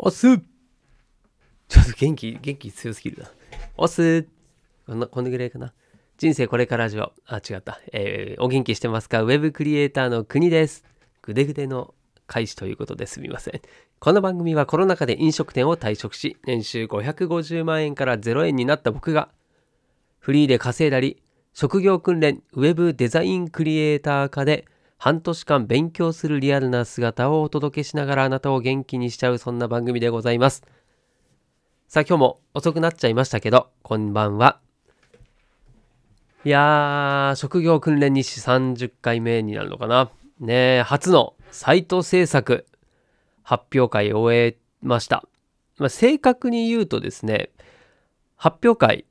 おすちょっと元気、元気強すぎるな。おすこんな、このぐらいかな。人生これから上。あ、違った。えー、お元気してますか？ウェブクリエイターの国です。ぐでぐでの開始ということですみません。この番組はコロナ禍で飲食店を退職し、年収550万円から0円になった僕が、フリーで稼いだり、職業訓練、ウェブデザインクリエイター科で、半年間勉強するリアルな姿をお届けしながらあなたを元気にしちゃうそんな番組でございます。さあ今日も遅くなっちゃいましたけど、こんばんは。いやー、職業訓練日誌30回目になるのかな。ね初のサイト制作発表会を終えました。まあ、正確に言うとですね、発表会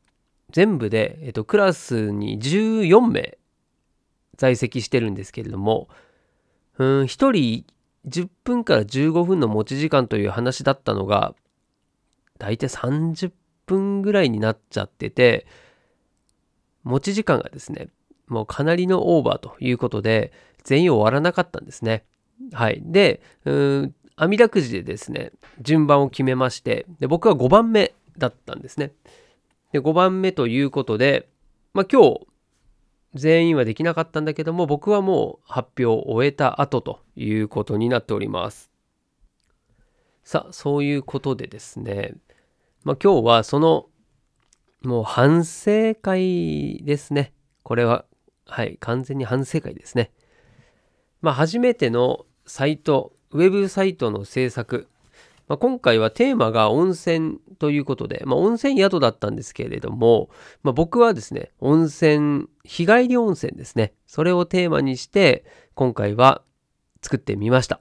全部で、えっと、クラスに14名在籍してるんですけれども、うん、1人10分から15分の持ち時間という話だったのが、大体30分ぐらいになっちゃってて、持ち時間がですね、もうかなりのオーバーということで、全員終わらなかったんですね。はい。で、うん網だくじでですね、順番を決めまして、で僕は5番目だったんですね。で、5番目ということで、まあ今日、全員はできなかったんだけども、僕はもう発表を終えた後ということになっております。さあ、そういうことでですね、まあ、今日はその、もう反省会ですね。これは、はい、完全に反省会ですね。まあ、初めてのサイト、ウェブサイトの制作、まあ、今回はテーマが温泉ということで、まあ、温泉宿だったんですけれども、まあ、僕はですね、温泉、日帰り温泉ですね。それをテーマにして、今回は作ってみました。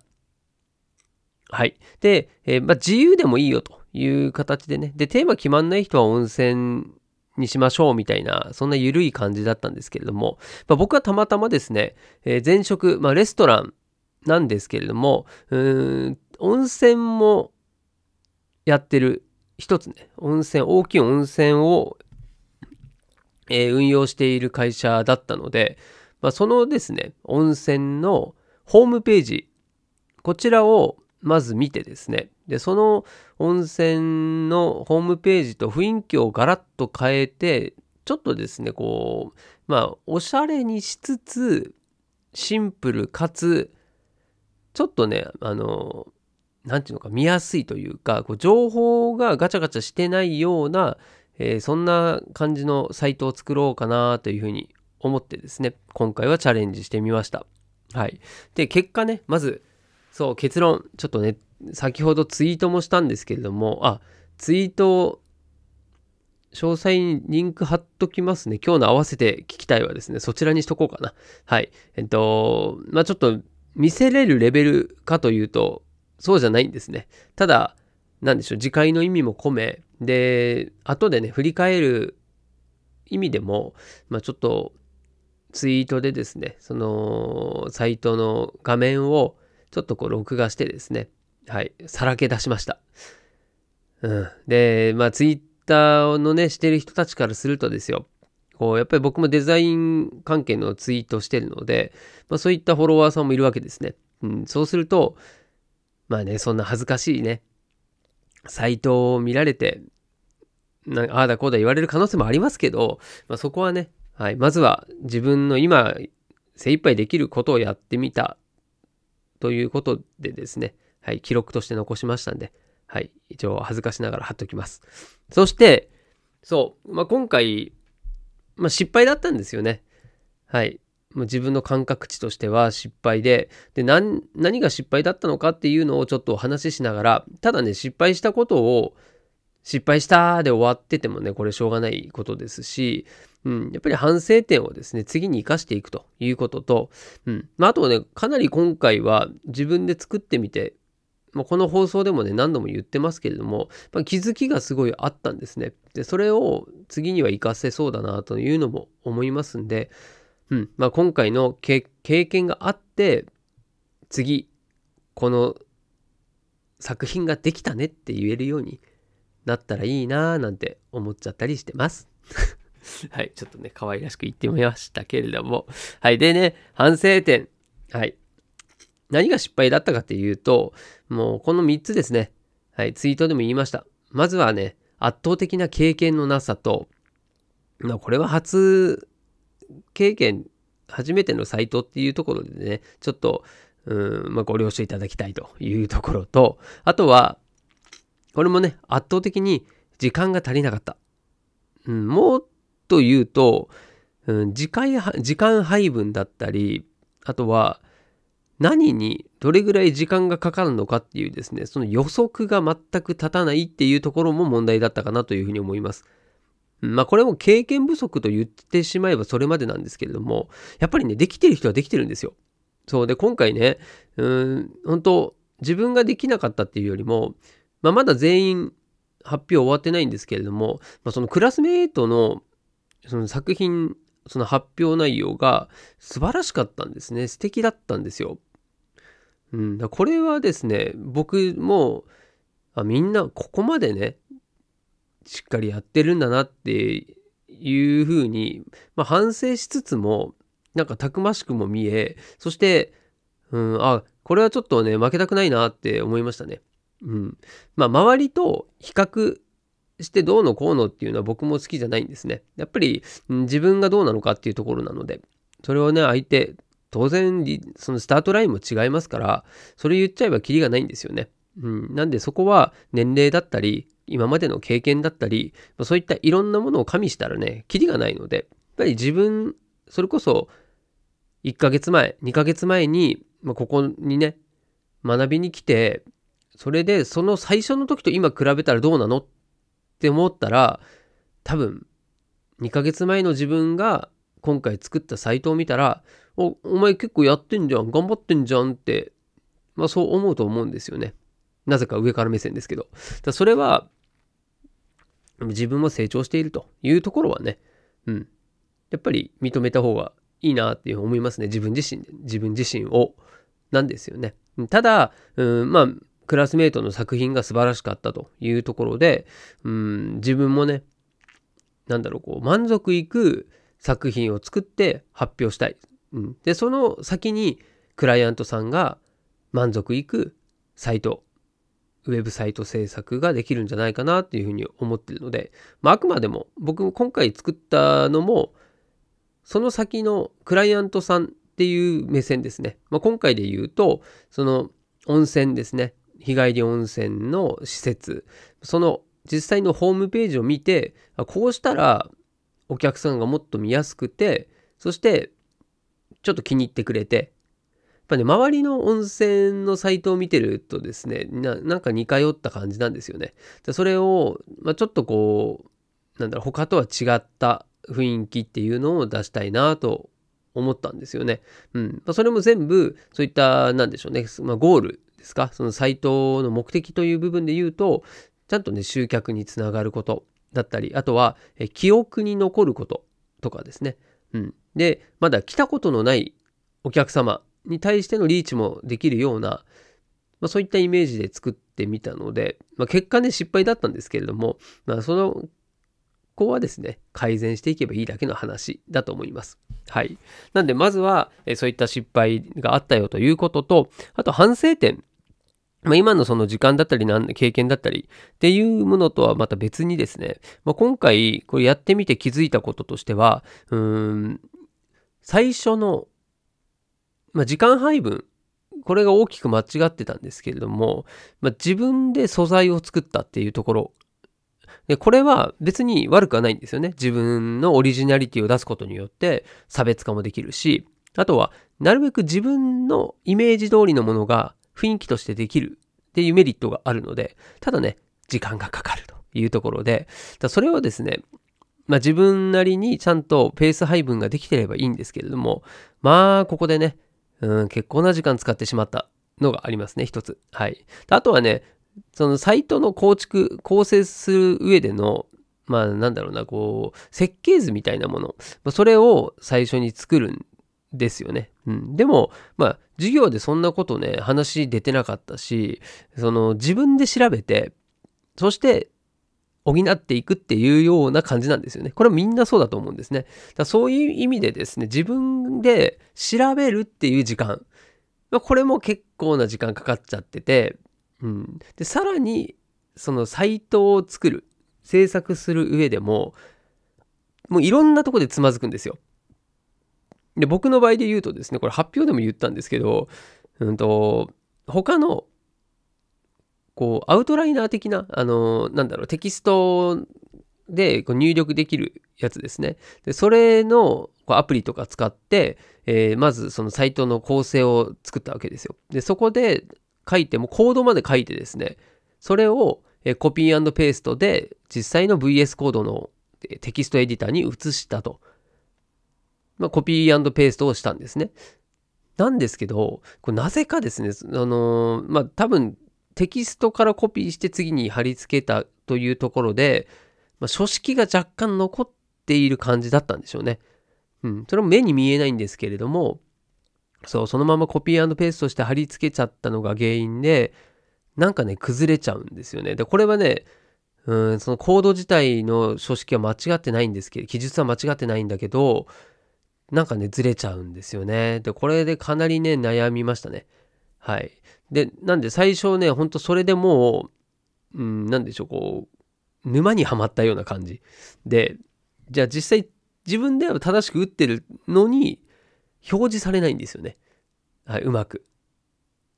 はい。で、えー、まあ、自由でもいいよという形でね。で、テーマ決まんない人は温泉にしましょうみたいな、そんな緩い感じだったんですけれども、まあ、僕はたまたまですね、えー、前職、まあ、レストランなんですけれども、うーん温泉もやってる一つね、温泉、大きい温泉を、えー、運用している会社だったので、まあ、そのですね、温泉のホームページ、こちらをまず見てですね、で、その温泉のホームページと雰囲気をガラッと変えて、ちょっとですね、こう、まあ、おしゃれにしつつ、シンプルかつ、ちょっとね、あの、何て言うのか見やすいというか、こう情報がガチャガチャしてないような、えー、そんな感じのサイトを作ろうかなというふうに思ってですね、今回はチャレンジしてみました。はい。で、結果ね、まず、そう、結論、ちょっとね、先ほどツイートもしたんですけれども、あ、ツイート、詳細にリンク貼っときますね。今日の合わせて聞きたいはですね、そちらにしとこうかな。はい。えっと、まあちょっと見せれるレベルかというと、そうじゃないんですね。ただ、なんでしょう、次回の意味も込め、で、後でね、振り返る意味でも、まあ、ちょっと、ツイートでですね、その、サイトの画面を、ちょっとこう、録画してですね、はい、さらけ出しました。うん。で、まあ、ツイッターのね、してる人たちからするとですよ、こう、やっぱり僕もデザイン関係のツイートしてるので、まあ、そういったフォロワーさんもいるわけですね。うん、そうすると、まあね、そんな恥ずかしいね、サイトを見られて、ああだこうだ言われる可能性もありますけど、まあ、そこはね、はい、まずは自分の今精一杯できることをやってみたということでですね、はい、記録として残しましたんで、はい、一応恥ずかしながら貼っときます。そして、そう、まあ、今回、まあ、失敗だったんですよね。はい。自分の感覚値としては失敗で、で、何、が失敗だったのかっていうのをちょっとお話ししながら、ただね、失敗したことを、失敗したで終わっててもね、これしょうがないことですし、うん、やっぱり反省点をですね、次に生かしていくということと、うん、まあ、あとね、かなり今回は自分で作ってみて、ま、この放送でもね、何度も言ってますけれども、ま、気づきがすごいあったんですね。で、それを次には活かせそうだなというのも思いますんで、うんまあ、今回の経験があって次この作品ができたねって言えるようになったらいいなーなんて思っちゃったりしてます。はい、ちょっとね、可愛らしく言ってみましたけれども。はい、でね、反省点。はい。何が失敗だったかっていうと、もうこの3つですね。はい、ツイートでも言いました。まずはね、圧倒的な経験のなさと、まあ、これは初経験、初めてのサイトっていうところでね、ちょっと、うん、まあ、ご了承いただきたいというところと、あとは、これもね、圧倒的に時間が足りなかった。うん、もっと言うと、うん、時間時間配分だったり、あとは、何にどれぐらい時間がかかるのかっていうですね、その予測が全く立たないっていうところも問題だったかなというふうに思います。まあこれも経験不足と言ってしまえばそれまでなんですけれども、やっぱりね、できてる人はできてるんですよ。そうで、今回ね、うん、本当自分ができなかったっていうよりも、まあまだ全員発表終わってないんですけれども、まあ、そのクラスメートのその作品、その発表内容が素晴らしかったんですね。素敵だったんですよ。うん、だこれはですね、僕もあみんなここまでね、しっかりやってるんだなっていうふうに、まあ、反省しつつも、なんかたくましくも見え、そして、うん、あ、これはちょっとね、負けたくないなって思いましたね。うん。まあ、周りと比較してどうのこうのっていうのは僕も好きじゃないんですね。やっぱり、自分がどうなのかっていうところなので、それをね、相手、当然、そのスタートラインも違いますから、それ言っちゃえばキリがないんですよね。うん。なんでそこは年齢だったり、今までの経験だったり、そういったいろんなものを加味したらね、キリがないので、やっぱり自分、それこそ、1ヶ月前、2ヶ月前に、まあ、ここにね、学びに来て、それでその最初の時と今比べたらどうなの？って思ったら、多分、2ヶ月前の自分が今回作ったサイトを見たら、お、お前結構やってんじゃん、頑張ってんじゃんって、まあそう思うと思うんですよね。なぜか上から目線ですけど。だそれは、自分も成長しているというところはね、うん。やっぱり認めた方がいいなっていう思いますね。自分自身、自分自身を、なんですよね。ただ、うん、まあ、クラスメートの作品が素晴らしかったというところで、うん、自分もね、なんだろう、こう、満足いく作品を作って発表したい。うん、で、その先にクライアントさんが満足いくサイトウェブサイト制作ができるんじゃないかなっていうふうに思ってるので、まあ、あくまでも僕も今回作ったのもその先のクライアントさんっていう目線ですね。まあ、今回で言うとその温泉ですね日帰り温泉の施設その実際のホームページを見てこうしたらお客さんがもっと見やすくてそしてちょっと気に入ってくれてっぱね、周りの温泉のサイトを見てるとですね、なんか似通った感じなんですよね。それを、まあ、ちょっとこう、なんだろう、他とは違った雰囲気っていうのを出したいなと思ったんですよね。うん。まあ、それも全部、そういった、なんでしょうね、まあ、ゴールですか、そのサイトの目的という部分で言うと、ちゃんとね、集客につながることだったり、あとは、え記憶に残ることとかですね。うん。で、まだ来たことのないお客様に対してのリーチもできるような、まあ、そういったイメージで作ってみたので、まあ、結果ね、失敗だったんですけれども、まあ、その、ここはですね、改善していけばいいだけの話だと思います。はい。なんで、まずは、そういった失敗があったよということと、あと反省点。まあ、今のその時間だったりなん経験だったりっていうものとはまた別にですね、まあ、今回これやってみて気づいたこととしては、うーん、最初のまあ、時間配分、これが大きく間違ってたんですけれども、まあ、自分で素材を作ったっていうところ。で、これは別に悪くはないんですよね。自分のオリジナリティを出すことによって差別化もできるし、あとは、なるべく自分のイメージ通りのものが雰囲気としてできるっていうメリットがあるので、ただね、時間がかかるというところで、それをですね、まあ自分なりにちゃんとペース配分ができてればいいんですけれども、まあここでね、うん、結構な時間使ってしまったのがありますね、一つ。はい。あとはね、そのサイトの構築、構成する上での、まあなんだろうな、こう、設計図みたいなもの、それを最初に作るんですよね。うん。でも、まあ、授業でそんなことね、話出てなかったし、その自分で調べて、そして補っていくっていうような感じなんですよね。これはみんなそうだと思うんですね。だそういう意味でですね、自分で調べるっていう時間、まあ、これも結構な時間かかっちゃってて、うん、でさらにそのサイトを作る制作する上でももういろんなとこでつまずくんですよ。で僕の場合で言うとですねこれ発表でも言ったんですけど、うんと、他のこうアウトライナー的なあのなんだろうテキストでこう入力できるやつですね。でそれのこうアプリとか使って、えー、まずそのサイトの構成を作ったわけですよ。でそこで書いてもコードまで書いてですねそれをコピーペーストで実際の VS コードのテキストエディターに移したと。まあ、コピーペーストをしたんですね。なんですけど、これなぜかですね、あのー、まあ、多分テキストからコピーして次に貼り付けたというところで、まあ、書式が若干残っている感じだったんでしょうね。うん。それも目に見えないんですけれども、そう、そのままコピーペーストして貼り付けちゃったのが原因で、なんかね、崩れちゃうんですよね。で、これはね、うん、そのコード自体の書式は間違ってないんですけど、記述は間違ってないんだけど、なんかね、ずれちゃうんですよね。で、これでかなりね、悩みましたね。はい。で、なんで最初ね、ほんとそれでもう、うん、なんでしょう、こう、沼にはまったような感じ。で、じゃあ実際自分では正しく打ってるのに、表示されないんですよね。はい、うまく。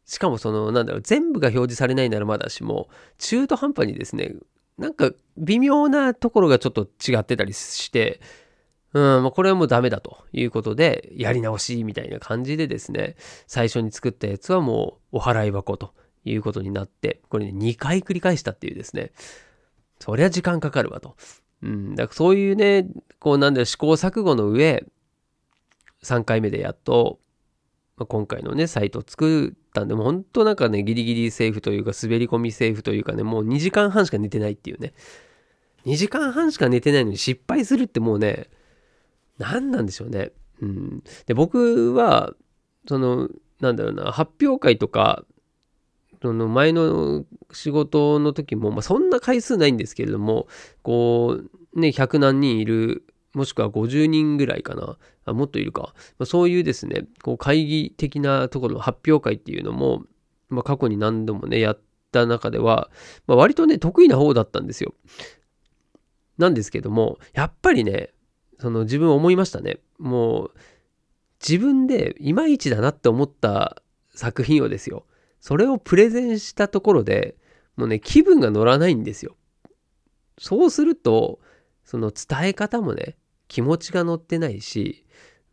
しかもその、なんだろう、全部が表示されないならまだしも、中途半端にですね、なんか微妙なところがちょっと違ってたりして、うん、これはもうダメだということで、やり直しみたいな感じでですね、最初に作ったやつはもうお払い箱ということになって、これね、2回繰り返したっていうですね、そりゃ時間かかるわと。うん、だからそういうね、こうなんだろ、試行錯誤の上、3回目でやっと、まあ、今回のね、サイト作ったんで、もう本当なんかね、ギリギリセーフというか、滑り込みセーフというかね、もう2時間半しか寝てないっていうね。2時間半しか寝てないのに失敗するってもうね、何なんでしょうね。うん。で、僕は、その、なんだろうな、発表会とか、その前の仕事の時も、まあ、そんな回数ないんですけれども、こう、ね、100何人いる、もしくは50人ぐらいかな。あもっといるか。まあ、そういうですね、こう会議的なところの発表会っていうのも、まあ、過去に何度もね、やった中では、まあ、割とね、得意な方だったんですよ。なんですけども、やっぱりね、その自分思いましたね。もう自分でいまいちだなって思った作品をですよ。それをプレゼンしたところでもうね気分が乗らないんですよ。そうするとその伝え方もね気持ちが乗ってないし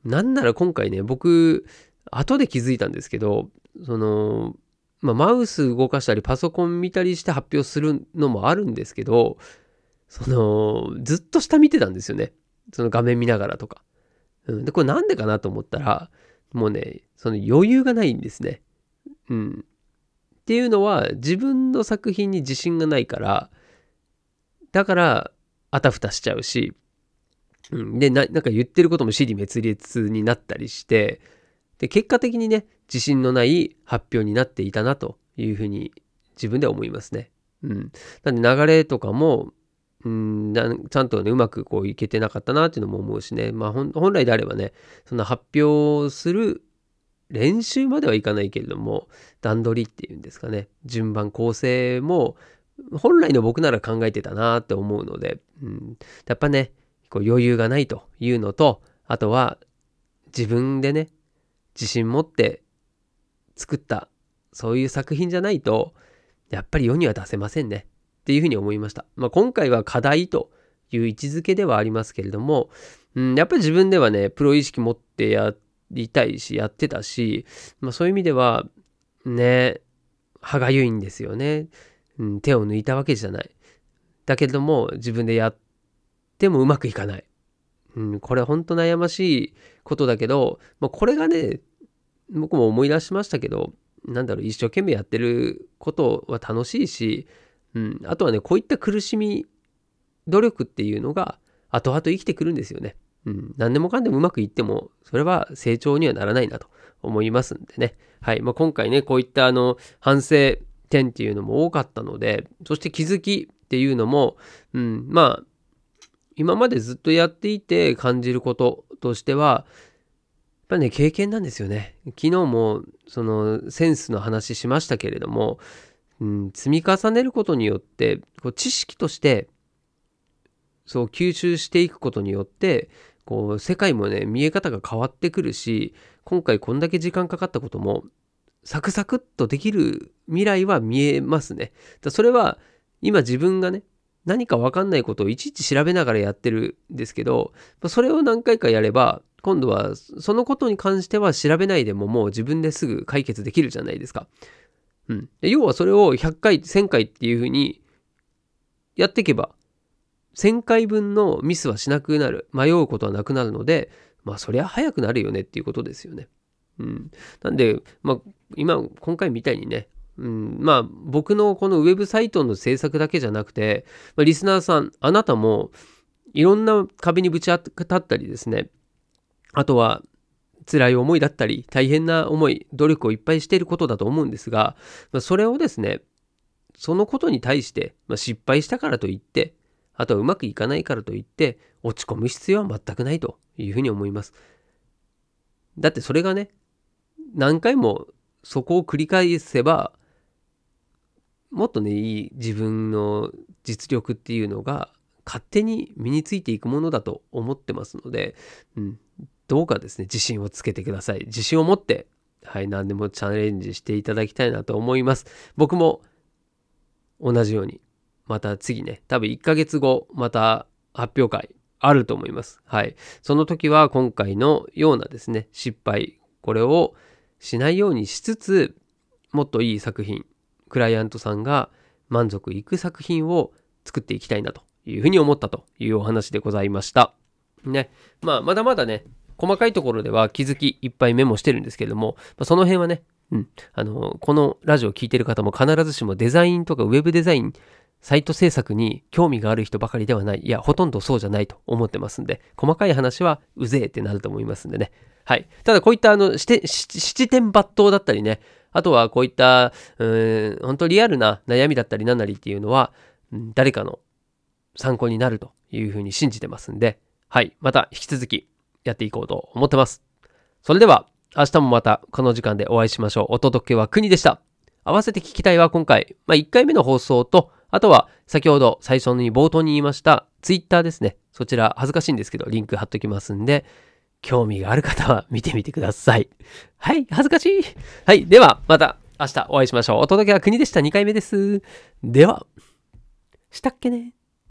なんなら今回ね僕後で気づいたんですけどそのまあ、マウス動かしたりパソコン見たりして発表するのもあるんですけどそのずっと下見てたんですよね。その画面見ながらとか。うん、で、これなんでかなと思ったら、もうね、その余裕がないんですね。うん。っていうのは、自分の作品に自信がないから、だから、あたふたしちゃうし、うん、でな、なんか言ってることも尻滅裂になったりして、で、結果的にね、自信のない発表になっていたなというふうに自分では思いますね。うん。なんで流れとかも、うんちゃんとねうまくこういけてなかったなっていうのも思うしね。まあ本来であればねその発表する練習まではいかないけれども段取りっていうんですかね。順番構成も本来の僕なら考えてたなって思うので、うん、やっぱねこう余裕がないというのとあとは自分でね自信持って作ったそういう作品じゃないとやっぱり世には出せませんね。っていうふうに思いました。まあ、今回は課題という位置づけではありますけれども、うん、やっぱり自分ではね、プロ意識持ってやりたいし、やってたし、まあ、そういう意味では、ね、歯がゆいんですよね、うん。手を抜いたわけじゃない。だけれども、自分でやってもうまくいかない。うん、これほんと悩ましいことだけど、まあ、これがね、僕も思い出しましたけど、なんだろう、一生懸命やってることは楽しいし、うん、あとはね、こういった苦しみ、努力っていうのが後々生きてくるんですよね。うん、何でもかんでもうまくいっても、それは成長にはならないなと思いますんでね。はい。まあ、今回ね、こういったあの、反省点っていうのも多かったので、そして気づきっていうのも、うん、まあ、今までずっとやっていて感じることとしては、やっぱね、経験なんですよね。昨日も、その、センスの話しましたけれども、うん、積み重ねることによってこう知識としてそう吸収していくことによってこう世界もね見え方が変わってくるし今回こんだけ時間かかったこともサクサクっとできる未来は見えますね。だそれは今自分がね何か分かんないことをいちいち調べながらやってるんですけどそれを何回かやれば今度はそのことに関しては調べないでももう自分ですぐ解決できるじゃないですか。うん。要はそれを100回、1000回っていうふうにやっていけば1000回分のミスはしなくなる。迷うことはなくなるので、まあそりゃ早くなるよねっていうことですよね。うん。なんで、まあ今、今回みたいにね、うん、まあ僕のこのウェブサイトの制作だけじゃなくて、まあ、リスナーさん、あなたもいろんな壁にぶち当たったりですね、あとは辛い思いだったり、大変な思い、努力をいっぱいしていることだと思うんですが、まあ、それをですね、そのことに対して、まあ、失敗したからといって、あとはうまくいかないからといって、落ち込む必要は全くないというふうに思います。だってそれがね、何回もそこを繰り返せば、もっとね、いい自分の実力っていうのが勝手に身についていくものだと思ってますので、うん、どうかですね、自信をつけてください。自信を持って、はい、何でもチャレンジしていただきたいなと思います。僕も同じように、また次ね、多分1ヶ月後、また発表会あると思います。はい。その時は今回のようなですね、失敗、これをしないようにしつつ、もっといい作品、クライアントさんが満足いく作品を作っていきたいなというふうに思ったというお話でございました。ね。まあ、まだまだね、細かいところでは気づきいっぱいメモしてるんですけれども、まあ、その辺はね、うん、あの、このラジオを聴いてる方も必ずしもデザインとかウェブデザイン、サイト制作に興味がある人ばかりではない。いや、ほとんどそうじゃないと思ってますんで、細かい話はうぜえってなると思いますんでね。はい。ただこういったあの、七点抜刀だったりね、あとはこういった、うん、本当リアルな悩みだったり何なりっていうのは、誰かの参考になるというふうに信じてますんで、はい。また引き続きやっていこうと思ってます。それでは、明日もまたこの時間でお会いしましょう。お届けは国でした。合わせて聞きたいは今回、まあ、1回目の放送と、あとは先ほど最初に冒頭に言いました Twitter ですね。そちら恥ずかしいんですけど、リンク貼っときますんで、興味がある方は見てみてください。はい、恥ずかしい。はい、では、また明日お会いしましょう。お届けは国でした。2回目です。では、したっけね